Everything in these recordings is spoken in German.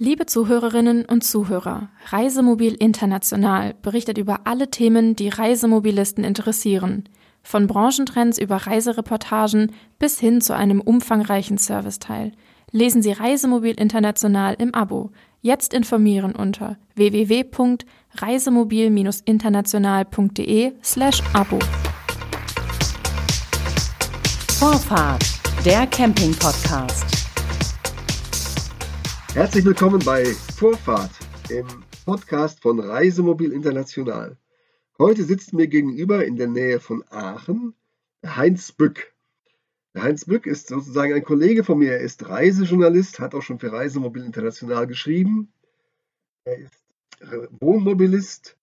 Liebe Zuhörerinnen und Zuhörer, Reisemobil International berichtet über alle Themen, die Reisemobilisten interessieren. Von Branchentrends über Reisereportagen bis hin zu einem umfangreichen Serviceteil. Lesen Sie Reisemobil International im Abo. Jetzt informieren unter www.reisemobil-international.de slash Abo. Vorfahrt, der Camping-Podcast. Herzlich willkommen bei Vorfahrt, im Podcast von Reisemobil International. Heute sitzt mir gegenüber in der Nähe von Aachen Heinz Bück. Heinz Bück ist sozusagen ein Kollege von mir. Er ist Reisejournalist, hat auch schon für Reisemobil International geschrieben. Er ist Wohnmobilist.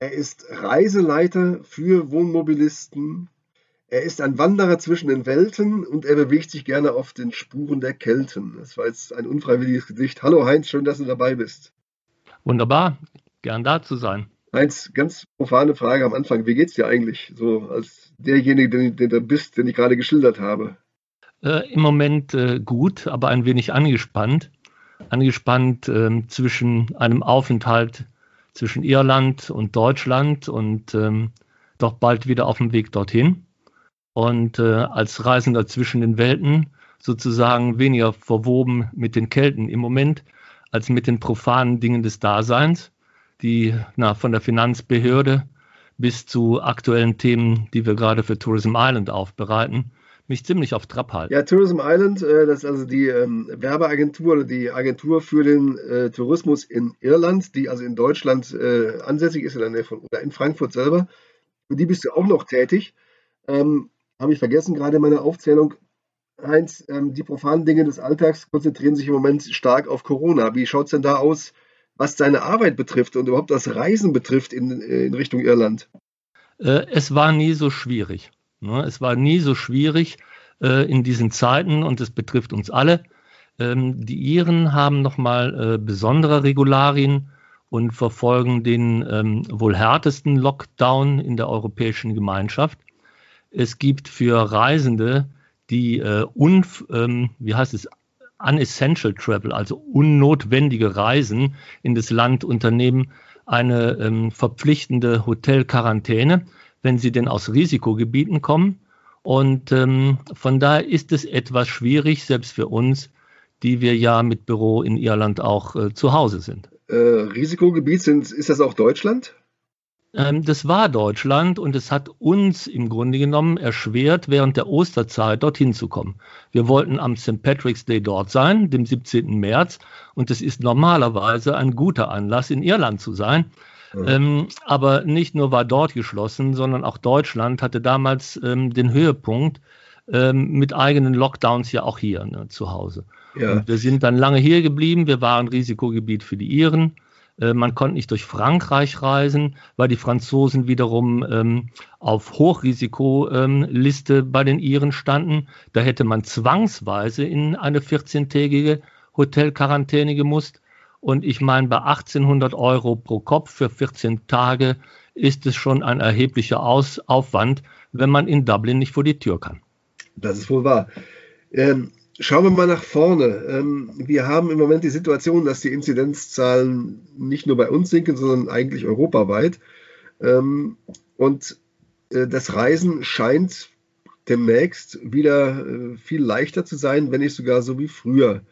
Er ist Reiseleiter für Wohnmobilisten. Er ist ein Wanderer zwischen den Welten und er bewegt sich gerne auf den Spuren der Kelten. Das war jetzt ein unfreiwilliges Gesicht. Hallo Heinz, schön, dass du dabei bist. Wunderbar, gern da zu sein. Heinz, ganz profane Frage am Anfang. Wie geht's dir eigentlich so als derjenige, den, den du bist, den ich gerade geschildert habe? Äh, Im Moment äh, gut, aber ein wenig angespannt. Angespannt äh, zwischen einem Aufenthalt zwischen Irland und Deutschland und ähm, doch bald wieder auf dem Weg dorthin und äh, als Reisender zwischen den Welten sozusagen weniger verwoben mit den Kelten im Moment als mit den profanen Dingen des Daseins, die na, von der Finanzbehörde bis zu aktuellen Themen, die wir gerade für Tourism Island aufbereiten, mich ziemlich auf Trab halten. Ja, Tourism Island, äh, das ist also die ähm, Werbeagentur oder die Agentur für den äh, Tourismus in Irland, die also in Deutschland äh, ansässig ist, in der von oder in Frankfurt selber. Für die bist du auch noch tätig. Habe ich vergessen gerade in meiner Aufzählung. Heinz, ähm, die profanen Dinge des Alltags konzentrieren sich im Moment stark auf Corona. Wie schaut es denn da aus, was deine Arbeit betrifft und überhaupt das Reisen betrifft in, äh, in Richtung Irland? Äh, es war nie so schwierig. Ne? Es war nie so schwierig äh, in diesen Zeiten und es betrifft uns alle. Ähm, die Iren haben nochmal äh, besondere Regularien und verfolgen den ähm, wohl härtesten Lockdown in der Europäischen Gemeinschaft. Es gibt für Reisende, die äh, un, ähm, wie heißt es, unessential travel, also unnotwendige Reisen in das Land unternehmen, eine ähm, verpflichtende Hotelquarantäne, wenn sie denn aus Risikogebieten kommen. Und ähm, von daher ist es etwas schwierig, selbst für uns, die wir ja mit Büro in Irland auch äh, zu Hause sind. Äh, Risikogebiet sind, ist das auch Deutschland? Ähm, das war Deutschland und es hat uns im Grunde genommen erschwert, während der Osterzeit dorthin zu kommen. Wir wollten am St. Patrick's Day dort sein, dem 17. März, und es ist normalerweise ein guter Anlass, in Irland zu sein. Ja. Ähm, aber nicht nur war dort geschlossen, sondern auch Deutschland hatte damals ähm, den Höhepunkt ähm, mit eigenen Lockdowns ja auch hier ne, zu Hause. Ja. wir sind dann lange hier geblieben. Wir waren Risikogebiet für die Iren. Äh, man konnte nicht durch Frankreich reisen, weil die Franzosen wiederum ähm, auf Hochrisikoliste ähm, bei den Iren standen. Da hätte man zwangsweise in eine 14-tägige Hotelquarantäne gemusst. Und ich meine, bei 1800 Euro pro Kopf für 14 Tage ist es schon ein erheblicher Aus Aufwand, wenn man in Dublin nicht vor die Tür kann. Das ist wohl wahr. Ähm, Schauen wir mal nach vorne. Ähm, wir haben im Moment die Situation, dass die Inzidenzzahlen nicht nur bei uns sinken, sondern eigentlich europaweit. Ähm, und äh, das Reisen scheint demnächst wieder äh, viel leichter zu sein, wenn nicht sogar so wie früher.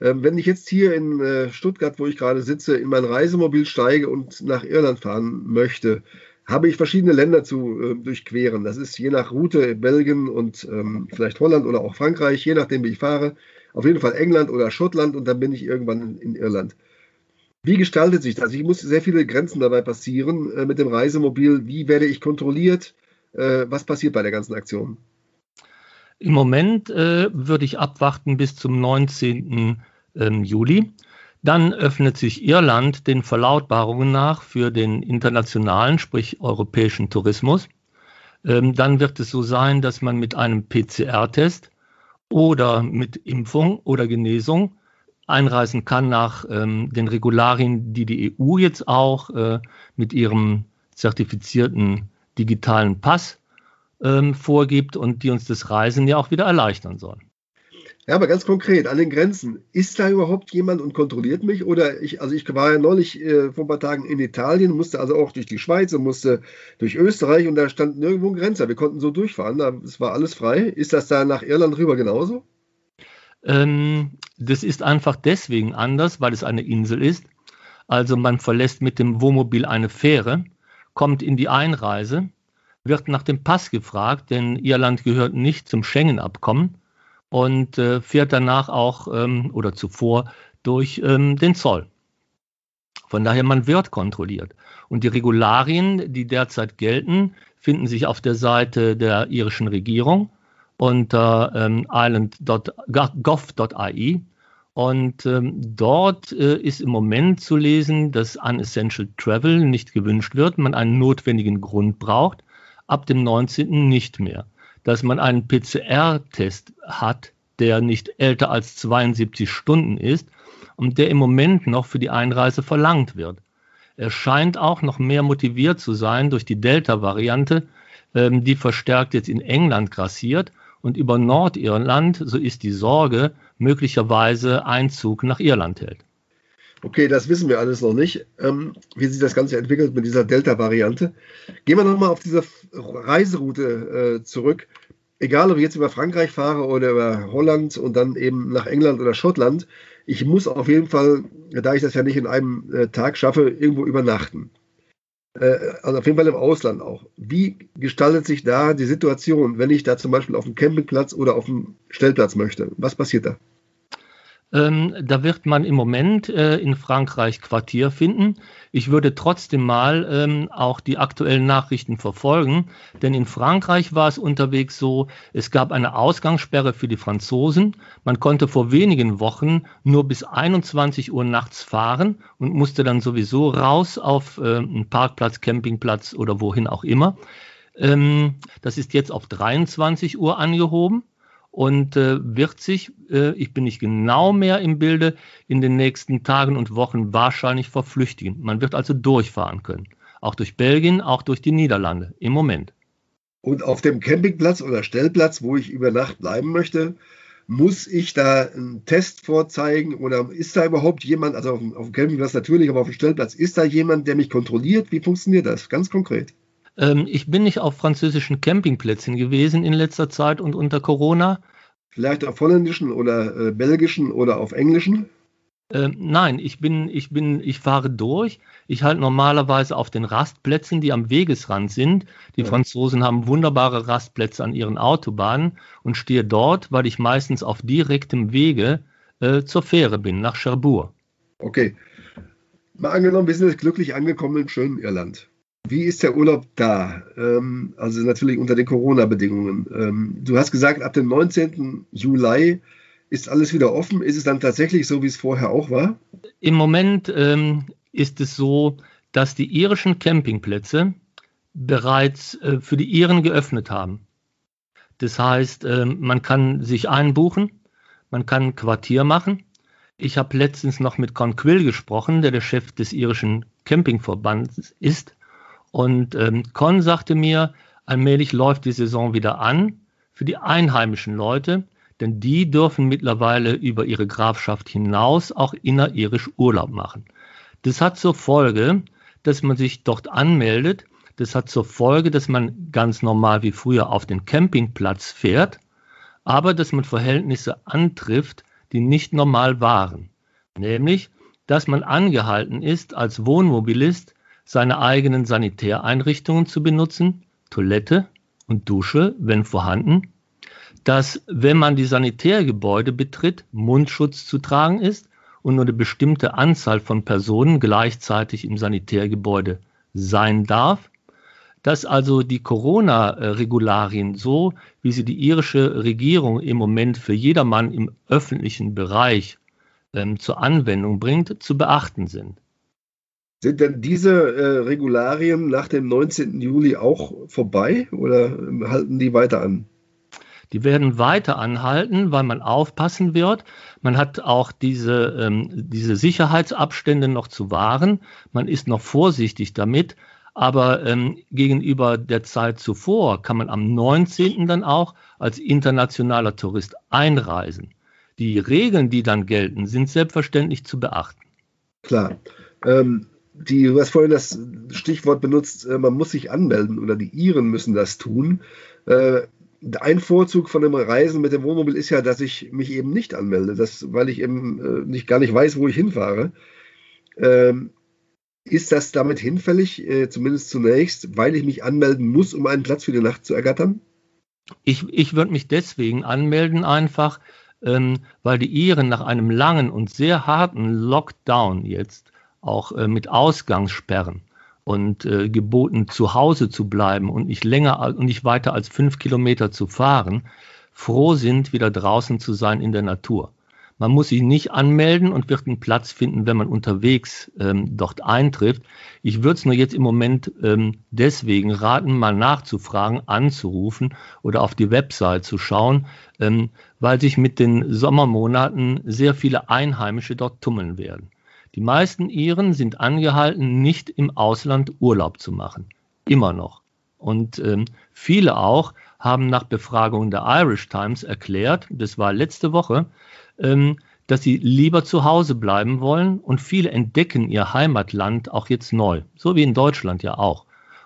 Ähm, wenn ich jetzt hier in äh, Stuttgart, wo ich gerade sitze, in mein Reisemobil steige und nach Irland fahren möchte, habe ich verschiedene Länder zu äh, durchqueren. Das ist je nach Route Belgien und ähm, vielleicht Holland oder auch Frankreich, je nachdem, wie ich fahre. Auf jeden Fall England oder Schottland und dann bin ich irgendwann in, in Irland. Wie gestaltet sich das? Ich muss sehr viele Grenzen dabei passieren äh, mit dem Reisemobil. Wie werde ich kontrolliert? Äh, was passiert bei der ganzen Aktion? Im Moment äh, würde ich abwarten bis zum 19. Ähm, Juli. Dann öffnet sich Irland den Verlautbarungen nach für den internationalen, sprich europäischen Tourismus. Ähm, dann wird es so sein, dass man mit einem PCR-Test oder mit Impfung oder Genesung einreisen kann nach ähm, den Regularien, die die EU jetzt auch äh, mit ihrem zertifizierten digitalen Pass ähm, vorgibt und die uns das Reisen ja auch wieder erleichtern sollen. Ja, aber ganz konkret, an den Grenzen, ist da überhaupt jemand und kontrolliert mich? Oder ich, also ich war ja neulich äh, vor ein paar Tagen in Italien, musste also auch durch die Schweiz und musste durch Österreich und da stand nirgendwo ein Grenzer. Wir konnten so durchfahren, es war alles frei. Ist das da nach Irland rüber genauso? Ähm, das ist einfach deswegen anders, weil es eine Insel ist. Also man verlässt mit dem Wohnmobil eine Fähre, kommt in die Einreise, wird nach dem Pass gefragt, denn Irland gehört nicht zum Schengen-Abkommen und äh, fährt danach auch ähm, oder zuvor durch ähm, den Zoll. Von daher, man wird kontrolliert. Und die Regularien, die derzeit gelten, finden sich auf der Seite der irischen Regierung unter ähm, island.gov.ai. Und ähm, dort äh, ist im Moment zu lesen, dass Unessential Travel nicht gewünscht wird, man einen notwendigen Grund braucht, ab dem 19. nicht mehr dass man einen PCR-Test hat, der nicht älter als 72 Stunden ist und der im Moment noch für die Einreise verlangt wird. Er scheint auch noch mehr motiviert zu sein durch die Delta-Variante, ähm, die verstärkt jetzt in England grassiert und über Nordirland, so ist die Sorge, möglicherweise Einzug nach Irland hält. Okay, das wissen wir alles noch nicht, ähm, wie sich das Ganze entwickelt mit dieser Delta-Variante. Gehen wir nochmal auf diese Reiseroute äh, zurück. Egal, ob ich jetzt über Frankreich fahre oder über Holland und dann eben nach England oder Schottland, ich muss auf jeden Fall, da ich das ja nicht in einem äh, Tag schaffe, irgendwo übernachten. Äh, also auf jeden Fall im Ausland auch. Wie gestaltet sich da die Situation, wenn ich da zum Beispiel auf dem Campingplatz oder auf dem Stellplatz möchte? Was passiert da? Ähm, da wird man im Moment äh, in Frankreich Quartier finden. Ich würde trotzdem mal ähm, auch die aktuellen Nachrichten verfolgen, denn in Frankreich war es unterwegs so, es gab eine Ausgangssperre für die Franzosen. Man konnte vor wenigen Wochen nur bis 21 Uhr nachts fahren und musste dann sowieso raus auf äh, einen Parkplatz, Campingplatz oder wohin auch immer. Ähm, das ist jetzt auf 23 Uhr angehoben und äh, wird sich, äh, ich bin nicht genau mehr im Bilde, in den nächsten Tagen und Wochen wahrscheinlich verflüchtigen. Man wird also durchfahren können. Auch durch Belgien, auch durch die Niederlande im Moment. Und auf dem Campingplatz oder Stellplatz, wo ich über Nacht bleiben möchte, muss ich da einen Test vorzeigen oder ist da überhaupt jemand, also auf dem, auf dem Campingplatz natürlich, aber auf dem Stellplatz, ist da jemand, der mich kontrolliert? Wie funktioniert das? Ganz konkret. Ähm, ich bin nicht auf französischen Campingplätzen gewesen in letzter Zeit und unter Corona. Vielleicht auf holländischen oder äh, belgischen oder auf englischen? Ähm, nein, ich bin, ich bin, ich fahre durch. Ich halte normalerweise auf den Rastplätzen, die am Wegesrand sind. Die ja. Franzosen haben wunderbare Rastplätze an ihren Autobahnen und stehe dort, weil ich meistens auf direktem Wege äh, zur Fähre bin, nach Cherbourg. Okay. Mal angenommen, wir sind jetzt glücklich angekommen in schönen Irland. Wie ist der Urlaub da? Ähm, also natürlich unter den Corona-Bedingungen. Ähm, du hast gesagt, ab dem 19. Juli ist alles wieder offen. Ist es dann tatsächlich so, wie es vorher auch war? Im Moment ähm, ist es so, dass die irischen Campingplätze bereits äh, für die Iren geöffnet haben. Das heißt, äh, man kann sich einbuchen, man kann ein Quartier machen. Ich habe letztens noch mit Con Quill gesprochen, der der Chef des irischen Campingverbands ist. Und ähm, Con sagte mir, allmählich läuft die Saison wieder an für die einheimischen Leute, denn die dürfen mittlerweile über ihre Grafschaft hinaus auch inneririsch Urlaub machen. Das hat zur Folge, dass man sich dort anmeldet. Das hat zur Folge, dass man ganz normal wie früher auf den Campingplatz fährt, aber dass man Verhältnisse antrifft, die nicht normal waren. Nämlich, dass man angehalten ist, als Wohnmobilist seine eigenen Sanitäreinrichtungen zu benutzen, Toilette und Dusche, wenn vorhanden, dass, wenn man die Sanitärgebäude betritt, Mundschutz zu tragen ist und nur eine bestimmte Anzahl von Personen gleichzeitig im Sanitärgebäude sein darf, dass also die Corona-Regularien so, wie sie die irische Regierung im Moment für jedermann im öffentlichen Bereich ähm, zur Anwendung bringt, zu beachten sind. Sind denn diese äh, Regularien nach dem 19. Juli auch vorbei oder halten die weiter an? Die werden weiter anhalten, weil man aufpassen wird. Man hat auch diese, ähm, diese Sicherheitsabstände noch zu wahren. Man ist noch vorsichtig damit. Aber ähm, gegenüber der Zeit zuvor kann man am 19. dann auch als internationaler Tourist einreisen. Die Regeln, die dann gelten, sind selbstverständlich zu beachten. Klar. Ähm, die, du hast vorhin das Stichwort benutzt, äh, man muss sich anmelden oder die Iren müssen das tun. Äh, ein Vorzug von dem Reisen mit dem Wohnmobil ist ja, dass ich mich eben nicht anmelde, das, weil ich eben äh, nicht, gar nicht weiß, wo ich hinfahre. Ähm, ist das damit hinfällig, zumindest zunächst, weil ich mich anmelden muss, um einen Platz für die Nacht zu ergattern? Ich, ich würde mich deswegen anmelden einfach, ähm, weil die Iren nach einem langen und sehr harten Lockdown jetzt auch äh, mit Ausgangssperren und äh, geboten, zu Hause zu bleiben und nicht länger und nicht weiter als fünf Kilometer zu fahren, froh sind, wieder draußen zu sein in der Natur. Man muss sich nicht anmelden und wird einen Platz finden, wenn man unterwegs ähm, dort eintrifft. Ich würde es nur jetzt im Moment ähm, deswegen raten, mal nachzufragen, anzurufen oder auf die Website zu schauen, ähm, weil sich mit den Sommermonaten sehr viele Einheimische dort tummeln werden. Die meisten Iren sind angehalten, nicht im Ausland Urlaub zu machen. Immer noch. Und ähm, viele auch haben nach Befragung der Irish Times erklärt, das war letzte Woche, ähm, dass sie lieber zu Hause bleiben wollen und viele entdecken ihr Heimatland auch jetzt neu, so wie in Deutschland ja auch.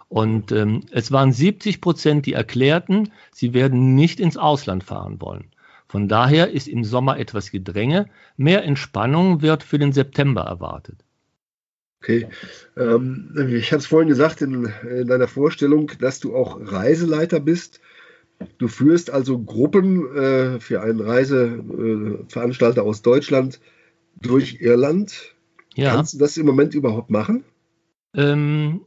Und ähm, es waren 70 Prozent, die erklärten, sie werden nicht ins Ausland fahren wollen. Von daher ist im Sommer etwas Gedränge. Mehr Entspannung wird für den September erwartet. Okay. Ähm, ich hatte es vorhin gesagt in, in, deiner Vorstellung, dass du auch Reiseleiter bist. Du führst also Gruppen äh, für einen Reiseveranstalter äh, aus Deutschland durch Irland. Ja. Kannst du das im Moment überhaupt machen? Ähm,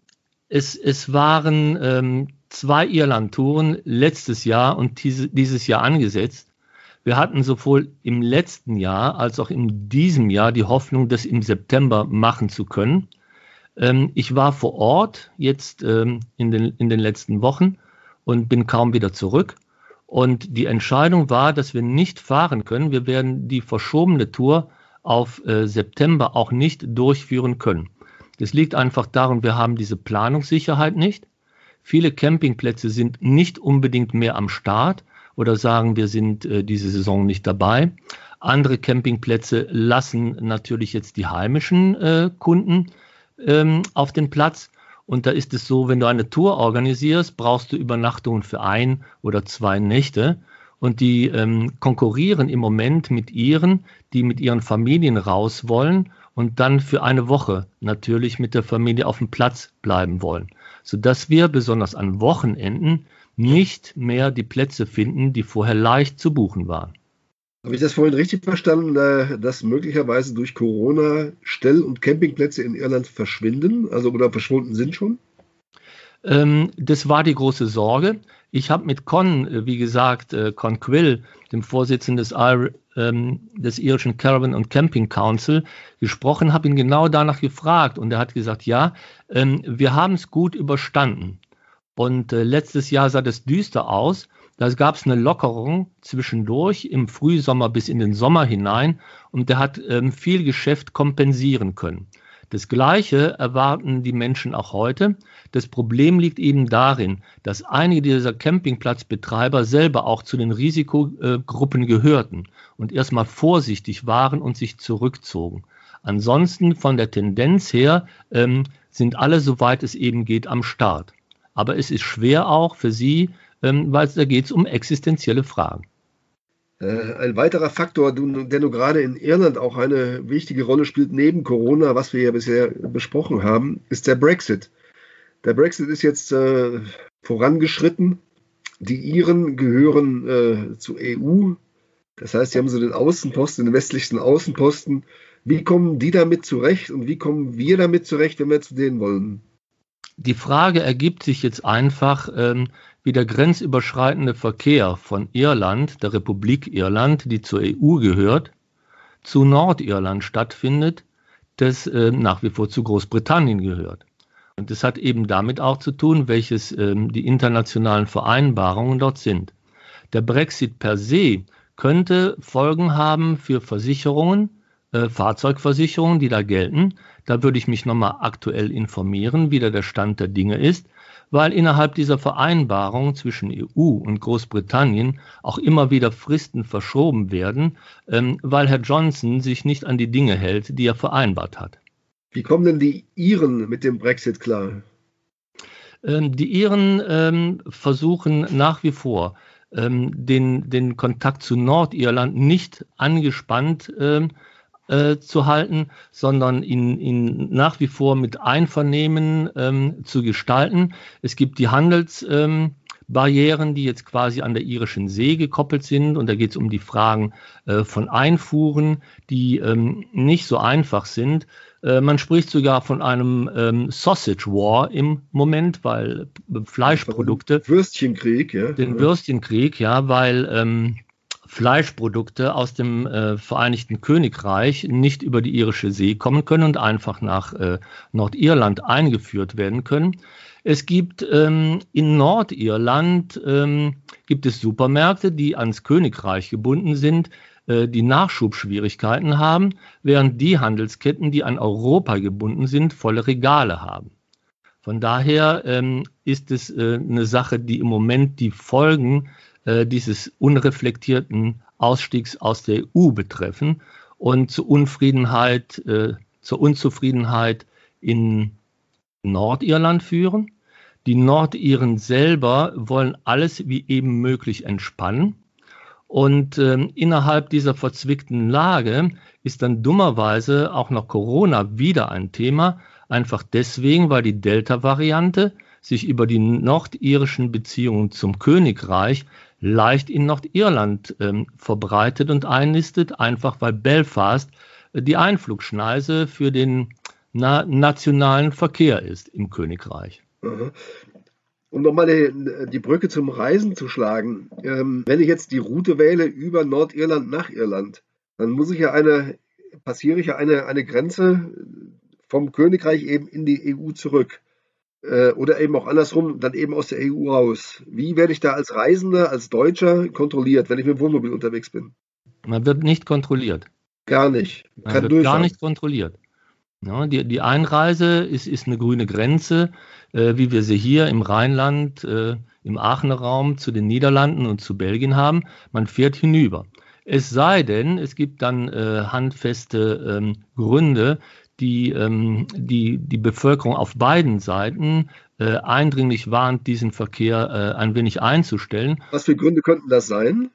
es, es, waren ähm, zwei Irland-Touren letztes Jahr und diese, dieses Jahr angesetzt. Wir hatten sowohl im letzten Jahr als auch in diesem Jahr die Hoffnung, das im September machen zu können. Ähm, ich war vor Ort jetzt ähm, in, den, in den letzten Wochen und bin kaum wieder zurück. Und die Entscheidung war, dass wir nicht fahren können. Wir werden die verschobene Tour auf äh, September auch nicht durchführen können. Das liegt einfach daran, wir haben diese Planungssicherheit nicht. Viele Campingplätze sind nicht unbedingt mehr am Start oder sagen, wir sind äh, diese Saison nicht dabei. Andere Campingplätze lassen natürlich jetzt die heimischen äh, Kunden ähm, auf den Platz. Und da ist es so, wenn du eine Tour organisierst, brauchst du Übernachtungen für ein oder zwei Nächte. Und die ähm, konkurrieren im Moment mit ihren, die mit ihren Familien raus wollen und dann für eine Woche natürlich mit der Familie auf dem Platz bleiben wollen. Sodass wir besonders an Wochenenden nicht mehr die Plätze finden, die vorher leicht zu buchen waren. Habe ich das vorhin richtig verstanden, äh, dass möglicherweise durch Corona Stell- und Campingplätze in Irland verschwinden, also oder verschwunden sind schon? Ähm, das war die große Sorge. Ich habe mit Con, äh, wie gesagt, äh, Con Quill, dem Vorsitzenden des, ähm, des irischen Caravan und Camping Council, gesprochen, habe ihn genau danach gefragt und er hat gesagt, ja, ähm, wir haben es gut überstanden. Und äh, letztes Jahr sah das düster aus. Da gab es eine Lockerung zwischendurch im Frühsommer bis in den Sommer hinein und der hat ähm, viel Geschäft kompensieren können. Das Gleiche erwarten die Menschen auch heute. Das Problem liegt eben darin, dass einige dieser Campingplatzbetreiber selber auch zu den Risikogruppen gehörten und erstmal vorsichtig waren und sich zurückzogen. Ansonsten von der Tendenz her ähm, sind alle, soweit es eben geht, am Start. Aber es ist schwer auch für sie, ähm, weil da geht es um existenzielle Fragen. Äh, ein weiterer Faktor, der nur gerade in Irland auch eine wichtige Rolle spielt, neben Corona, was wir ja bisher besprochen haben, ist der Brexit. Der Brexit ist jetzt äh, vorangeschritten. Die Iren gehören äh, zur EU. Das heißt, sie haben so den Außenposten, den westlichsten Außenposten. Wie kommen die damit zurecht und wie kommen wir damit zurecht, wenn wir zu denen wollen? Die Frage ergibt sich jetzt einfach, ähm, wie der grenzüberschreitende Verkehr von Irland, der Republik Irland, die zur EU gehört, zu Nordirland stattfindet, das äh, nach wie vor zu Großbritannien gehört. Und das hat eben damit auch zu tun, welches ähm, die internationalen Vereinbarungen dort sind. Der Brexit per se könnte Folgen haben für Versicherungen, äh, Fahrzeugversicherungen, die da gelten. Da würde ich mich nochmal aktuell informieren, wie da der Stand der Dinge ist, weil innerhalb dieser Vereinbarung zwischen EU und Großbritannien auch immer wieder Fristen verschoben werden, ähm, weil Herr Johnson sich nicht an die Dinge hält, die er vereinbart hat. Wie kommen denn die Iren mit dem Brexit klar? Ähm, die Iren ähm, versuchen nach wie vor, ähm, den, den Kontakt zu Nordirland nicht angespannt ähm, äh, zu halten, sondern ihn, ihn nach wie vor mit Einvernehmen ähm, zu gestalten. Es gibt die Handelsbarrieren, ähm, die jetzt quasi an der irischen See gekoppelt sind. Und da geht es um die Fragen äh, von Einfuhren, die ähm, nicht so einfach sind. Äh, man spricht sogar von einem ähm, Sausage War im Moment, weil äh, Fleischprodukte. Würstchenkrieg, ja. Den Würstchenkrieg, ja, weil ähm, Fleischprodukte aus dem äh, Vereinigten Königreich nicht über die irische See kommen können und einfach nach äh, Nordirland eingeführt werden können. Es gibt ähm, in Nordirland ähm, gibt es Supermärkte, die ans Königreich gebunden sind, äh, die Nachschubschwierigkeiten haben, während die Handelsketten, die an Europa gebunden sind, volle Regale haben. Von daher ähm, ist es äh, eine Sache, die im Moment die Folgen äh, dieses unreflektierten Ausstiegs aus der EU betreffen und zur Unfriedenheit, äh, zur Unzufriedenheit in Nordirland führen. Die Nordiren selber wollen alles wie eben möglich entspannen. Und äh, innerhalb dieser verzwickten Lage ist dann dummerweise auch noch Corona wieder ein Thema, einfach deswegen, weil die Delta-Variante sich über die nordirischen Beziehungen zum Königreich leicht in Nordirland ähm, verbreitet und einnistet, einfach weil Belfast äh, die Einflugschneise für den na nationalen Verkehr ist im Königreich. Um nochmal die, die Brücke zum Reisen zu schlagen, ähm, wenn ich jetzt die Route wähle über Nordirland nach Irland, dann muss ich ja eine, passiere ich ja eine, eine Grenze vom Königreich eben in die EU zurück äh, oder eben auch andersrum, dann eben aus der EU raus. Wie werde ich da als Reisender, als Deutscher kontrolliert, wenn ich mit dem Wohnmobil unterwegs bin? Man wird nicht kontrolliert. Gar nicht. Man Kann wird durchfahren. gar nicht kontrolliert. Ja, die, die, Einreise ist, ist, eine grüne Grenze, äh, wie wir sie hier im Rheinland, äh, im Aachener Raum zu den Niederlanden und zu Belgien haben. Man fährt hinüber. Es sei denn, es gibt dann äh, handfeste ähm, Gründe, die, ähm, die, die Bevölkerung auf beiden Seiten äh, eindringlich warnt, diesen Verkehr äh, ein wenig einzustellen. Was für Gründe könnten das sein?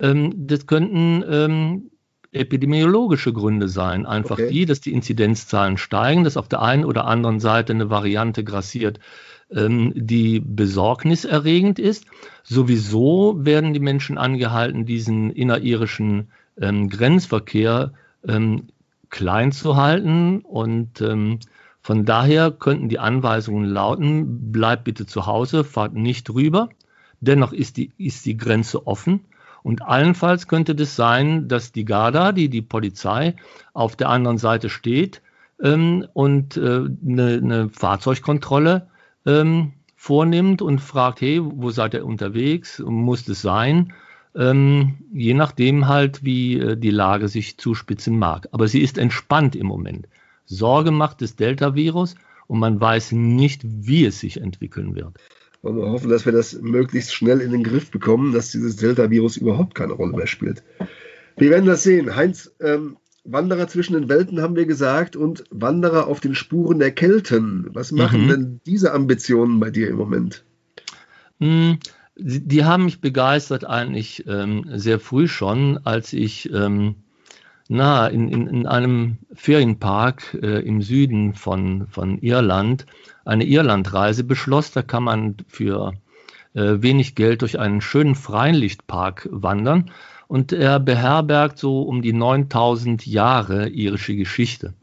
Ähm, das könnten ähm, epidemiologische Gründe sein. Einfach okay. die, dass die Inzidenzzahlen steigen, dass auf der einen oder anderen Seite eine Variante grassiert, ähm, die besorgniserregend ist. Sowieso werden die Menschen angehalten, diesen inneririschen ähm, Grenzverkehr ähm, klein zu halten. Und ähm, von daher könnten die Anweisungen lauten, bleibt bitte zu Hause, fahrt nicht rüber. Dennoch ist die, ist die Grenze offen. Und allenfalls könnte das sein, dass die Garda, die die Polizei, auf der anderen Seite steht ähm, und äh, eine, eine Fahrzeugkontrolle ähm, vornimmt und fragt, hey, wo seid ihr unterwegs? Muss das sein? Ähm, je nachdem halt, wie äh, die Lage sich zuspitzen mag. Aber sie ist entspannt im Moment. Sorge macht das Delta-Virus und man weiß nicht, wie es sich entwickeln wird. Und wir hoffen, dass wir das möglichst schnell in den Griff bekommen, dass dieses Delta-Virus überhaupt keine Rolle mehr spielt. Wir werden das sehen. Heinz, ähm, Wanderer zwischen den Welten haben wir gesagt und Wanderer auf den Spuren der Kelten. Was machen mhm. denn diese Ambitionen bei dir im Moment? Mhm die haben mich begeistert eigentlich ähm, sehr früh schon, als ich ähm, na, in, in, in einem Ferienpark äh, im Süden von, von Irland eine Irlandreise beschloss. Da kann man für äh, wenig Geld durch einen schönen Freilichtpark wandern und er beherbergt so um die 9000 Jahre irische Geschichte.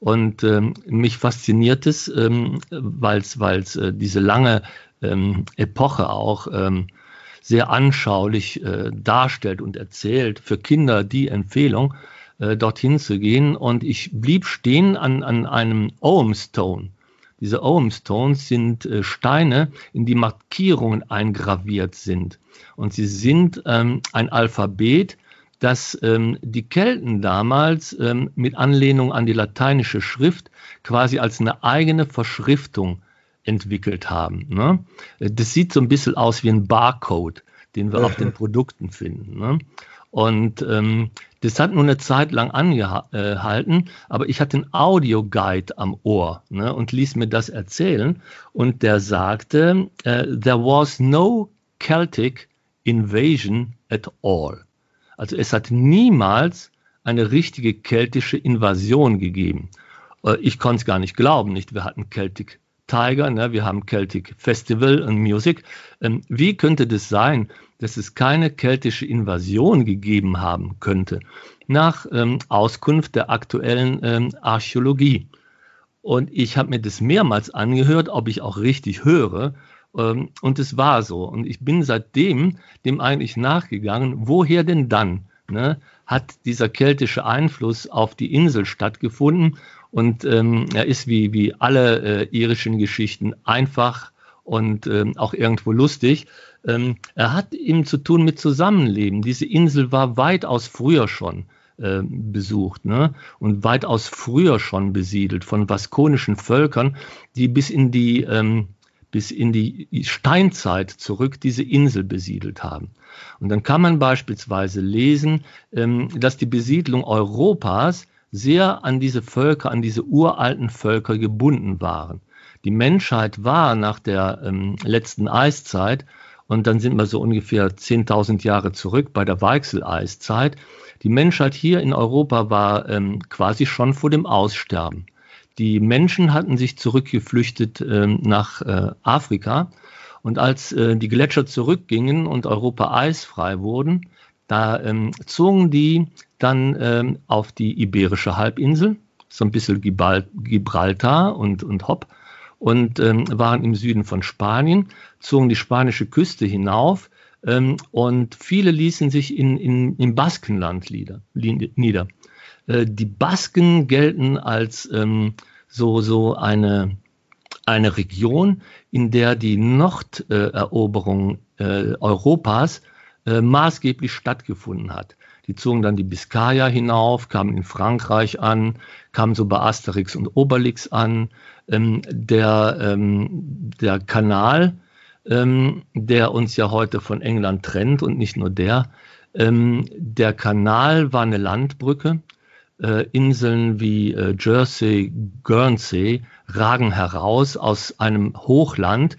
Und ähm, mich fasziniert es, ähm, weil es äh, diese lange ähm, Epoche auch ähm, sehr anschaulich äh, darstellt und erzählt. Für Kinder die Empfehlung, äh, dorthin zu gehen. Und ich blieb stehen an, an einem Ohm Stone. Diese Ohm Stones sind äh, Steine, in die Markierungen eingraviert sind. Und sie sind ähm, ein Alphabet, dass ähm, die Kelten damals ähm, mit Anlehnung an die lateinische Schrift quasi als eine eigene Verschriftung entwickelt haben. Ne? Das sieht so ein bisschen aus wie ein Barcode, den wir auf den Produkten finden. Ne? Und ähm, das hat nur eine Zeit lang angehalten, aber ich hatte einen Audioguide am Ohr ne, und ließ mir das erzählen. Und der sagte, uh, there was no Celtic invasion at all. Also es hat niemals eine richtige keltische Invasion gegeben. Äh, ich konnte es gar nicht glauben, nicht? Wir hatten Celtic Tiger, ne? wir haben Celtic Festival und Music. Ähm, wie könnte das sein, dass es keine keltische Invasion gegeben haben könnte? Nach ähm, Auskunft der aktuellen ähm, Archäologie. Und ich habe mir das mehrmals angehört, ob ich auch richtig höre. Ähm, und es war so. Und ich bin seitdem dem eigentlich nachgegangen, woher denn dann ne, hat dieser keltische Einfluss auf die Insel stattgefunden? Und ähm, er ist wie, wie alle äh, irischen Geschichten einfach und ähm, auch irgendwo lustig. Ähm, er hat eben zu tun mit Zusammenleben. Diese Insel war weitaus früher schon äh, besucht ne? und weitaus früher schon besiedelt von vaskonischen Völkern, die bis in die ähm, bis in die Steinzeit zurück diese Insel besiedelt haben. Und dann kann man beispielsweise lesen, ähm, dass die Besiedlung Europas sehr an diese Völker, an diese uralten Völker gebunden waren. Die Menschheit war nach der ähm, letzten Eiszeit, und dann sind wir so ungefähr 10.000 Jahre zurück bei der Weichseleiszeit, die Menschheit hier in Europa war ähm, quasi schon vor dem Aussterben. Die Menschen hatten sich zurückgeflüchtet äh, nach äh, Afrika. Und als äh, die Gletscher zurückgingen und Europa eisfrei wurden, da ähm, zogen die dann ähm, auf die Iberische Halbinsel, so ein bisschen Gibraltar und, und Hopp, und ähm, waren im Süden von Spanien, zogen die spanische Küste hinauf ähm, und viele ließen sich in, in, im Baskenland nieder. Äh, die Basken gelten als ähm, so, so eine, eine Region, in der die Norderoberung äh, Europas äh, maßgeblich stattgefunden hat. Die zogen dann die Biskaya hinauf, kamen in Frankreich an, kamen so bei Asterix und Obelix an. Ähm, der, ähm, der Kanal, ähm, der uns ja heute von England trennt und nicht nur der, ähm, der Kanal war eine Landbrücke. Äh, Inseln wie äh, Jersey, Guernsey ragen heraus aus einem Hochland,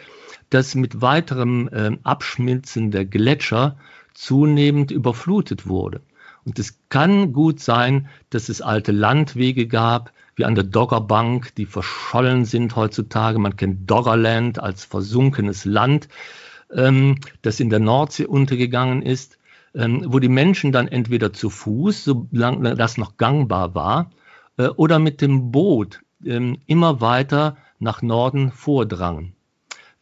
das mit weiterem äh, Abschmilzen der Gletscher zunehmend überflutet wurde. Und es kann gut sein, dass es alte Landwege gab, wie an der Doggerbank, die verschollen sind heutzutage. Man kennt Doggerland als versunkenes Land, ähm, das in der Nordsee untergegangen ist, ähm, wo die Menschen dann entweder zu Fuß, solange das noch gangbar war, äh, oder mit dem Boot ähm, immer weiter nach Norden vordrangen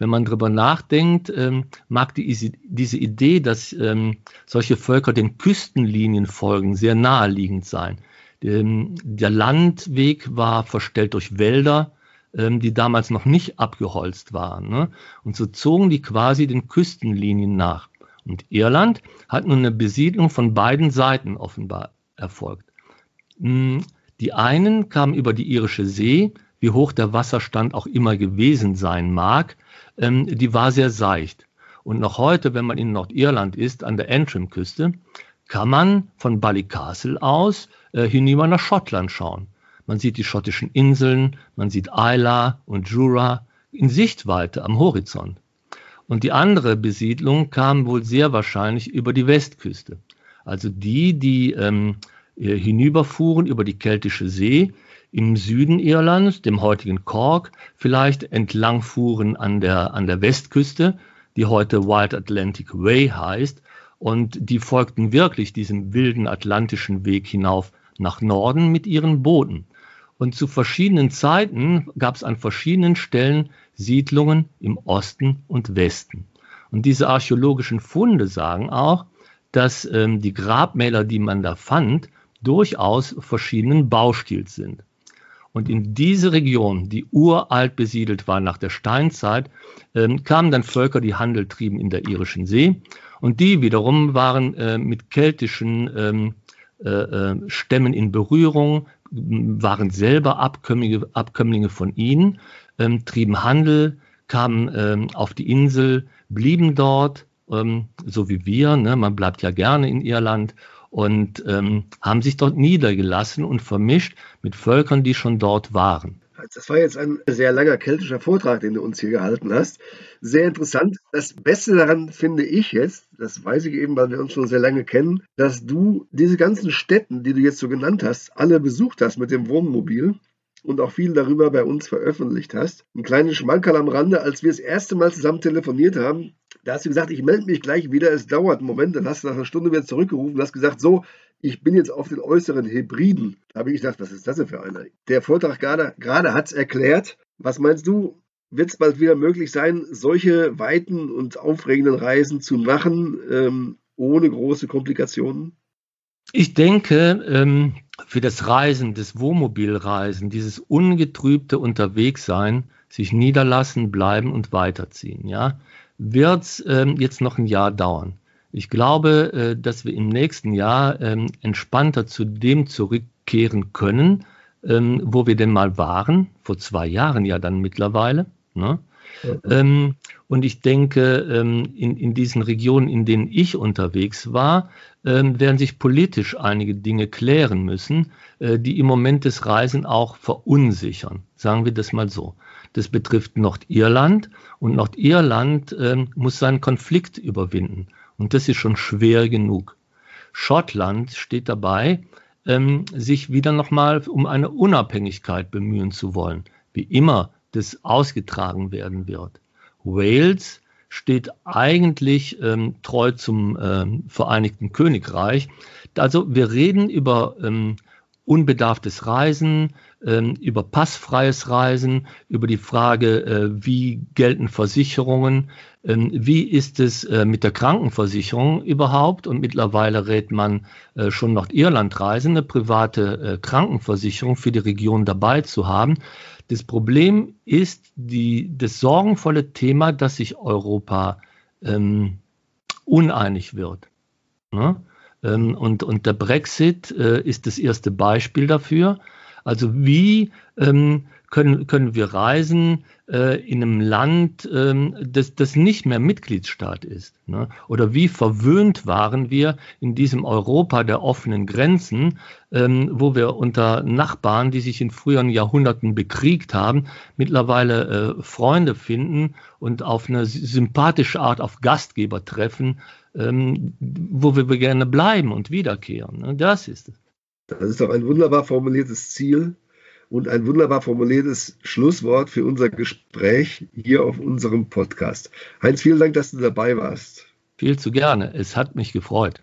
wenn man darüber nachdenkt, ähm, mag die, diese Idee, dass ähm, solche Völker den Küstenlinien folgen, sehr naheliegend sein. Ähm, der Landweg war verstellt durch Wälder, ähm, die damals noch nicht abgeholzt waren. Ne? Und so zogen die quasi den Küstenlinien nach. Und Irland hat nun eine Besiedlung von beiden Seiten offenbar erfolgt. Hm, die einen kamen über die irische See, wie hoch der Wasserstand auch immer gewesen sein mag, ähm, die war sehr seicht. Und noch heute, wenn man in Nordirland ist, an der Antrim-Küste, kann man von Ballycastle aus äh, hinüber nach Schottland schauen. Man sieht die schottischen Inseln, man sieht Isla und Jura in Sichtweite am Horizont. Und die andere Besiedlung kam wohl sehr wahrscheinlich über die Westküste. Also die, die ähm, äh, hinüberfuhren über die Keltische See, im Süden Irlands, dem heutigen Cork, vielleicht entlang fuhren an der, an der Westküste, die heute Wild Atlantic Way heißt, und die folgten wirklich diesem wilden atlantischen Weg hinauf nach Norden mit ihren Booten. Und zu verschiedenen Zeiten gab es an verschiedenen Stellen Siedlungen im Osten und Westen. Und diese archäologischen Funde sagen auch, dass ähm, die Grabmäler, die man da fand, durchaus verschiedenen Baustils sind. Und in diese Region, die uralt besiedelt war nach der Steinzeit, ähm, kamen dann Völker, die Handel trieben in der irischen See. Und die wiederum waren äh, mit keltischen ähm, äh, äh Stämmen in Berührung, waren selber Abkömmlinge, Abkömmlinge von ihnen, ähm, trieben Handel, kamen auf die Insel, blieben dort, so wie wir. Ne? Man bleibt ja gerne in Irland und ähm, haben sich dort niedergelassen und vermischt mit Völkern, die schon dort waren. Das war jetzt ein sehr langer keltischer Vortrag, den du uns hier gehalten hast. Sehr interessant. Das Beste daran finde ich jetzt, das weiß ich eben, weil wir uns schon sehr lange kennen, dass du diese ganzen Städten, die du jetzt so genannt hast, alle besucht hast mit dem Wohnmobil und auch viel darüber bei uns veröffentlicht hast. Ein kleines Schmankerl am Rande, als wir das erste Mal zusammen telefoniert haben, da hast du gesagt, ich melde mich gleich wieder, es dauert einen Moment, dann hast du nach einer Stunde wieder zurückgerufen und hast gesagt, so, ich bin jetzt auf den äußeren Hybriden. Da habe ich gedacht, was ist das denn für einer? Der Vortrag gerade, gerade hat es erklärt. Was meinst du, wird es bald wieder möglich sein, solche weiten und aufregenden Reisen zu machen, ähm, ohne große Komplikationen? Ich denke, ähm, für das Reisen, das Wohnmobilreisen, dieses ungetrübte Unterwegssein, sich niederlassen, bleiben und weiterziehen, ja, wird es ähm, jetzt noch ein Jahr dauern. Ich glaube, äh, dass wir im nächsten Jahr ähm, entspannter zu dem zurückkehren können, ähm, wo wir denn mal waren, vor zwei Jahren ja dann mittlerweile. Ne? Ja. Ähm, und ich denke, ähm, in, in diesen Regionen, in denen ich unterwegs war, ähm, werden sich politisch einige Dinge klären müssen, äh, die im Moment des Reisen auch verunsichern. Sagen wir das mal so. Das betrifft Nordirland und Nordirland muss seinen Konflikt überwinden. Und das ist schon schwer genug. Schottland steht dabei, sich wieder nochmal um eine Unabhängigkeit bemühen zu wollen, wie immer das ausgetragen werden wird. Wales steht eigentlich ähm, treu zum ähm, Vereinigten Königreich. Also wir reden über ähm, unbedarftes Reisen, ähm, über passfreies Reisen, über die Frage, äh, wie gelten Versicherungen, ähm, wie ist es äh, mit der Krankenversicherung überhaupt? Und mittlerweile rät man äh, schon Nordirland reisen, eine private Krankenversicherung für die Region dabei zu haben. Das Problem ist die, das sorgenvolle Thema, dass sich Europa ähm, uneinig wird. Ne? Ähm, und, und der Brexit äh, ist das erste Beispiel dafür. Also wie ähm, können, können wir reisen äh, in einem Land, ähm, das, das nicht mehr Mitgliedsstaat ist? Ne? Oder wie verwöhnt waren wir in diesem Europa der offenen Grenzen, ähm, wo wir unter Nachbarn, die sich in früheren Jahrhunderten bekriegt haben, mittlerweile äh, Freunde finden und auf eine sympathische Art auf Gastgeber treffen, ähm, wo wir gerne bleiben und wiederkehren. Ne? Das ist es. Das ist doch ein wunderbar formuliertes Ziel und ein wunderbar formuliertes Schlusswort für unser Gespräch hier auf unserem Podcast. Heinz, vielen Dank, dass du dabei warst. Viel zu gerne. Es hat mich gefreut.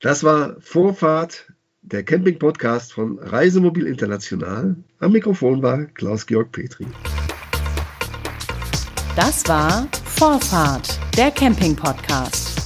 Das war Vorfahrt, der Camping-Podcast von Reisemobil International. Am Mikrofon war Klaus-Georg Petri. Das war Vorfahrt, der Camping-Podcast.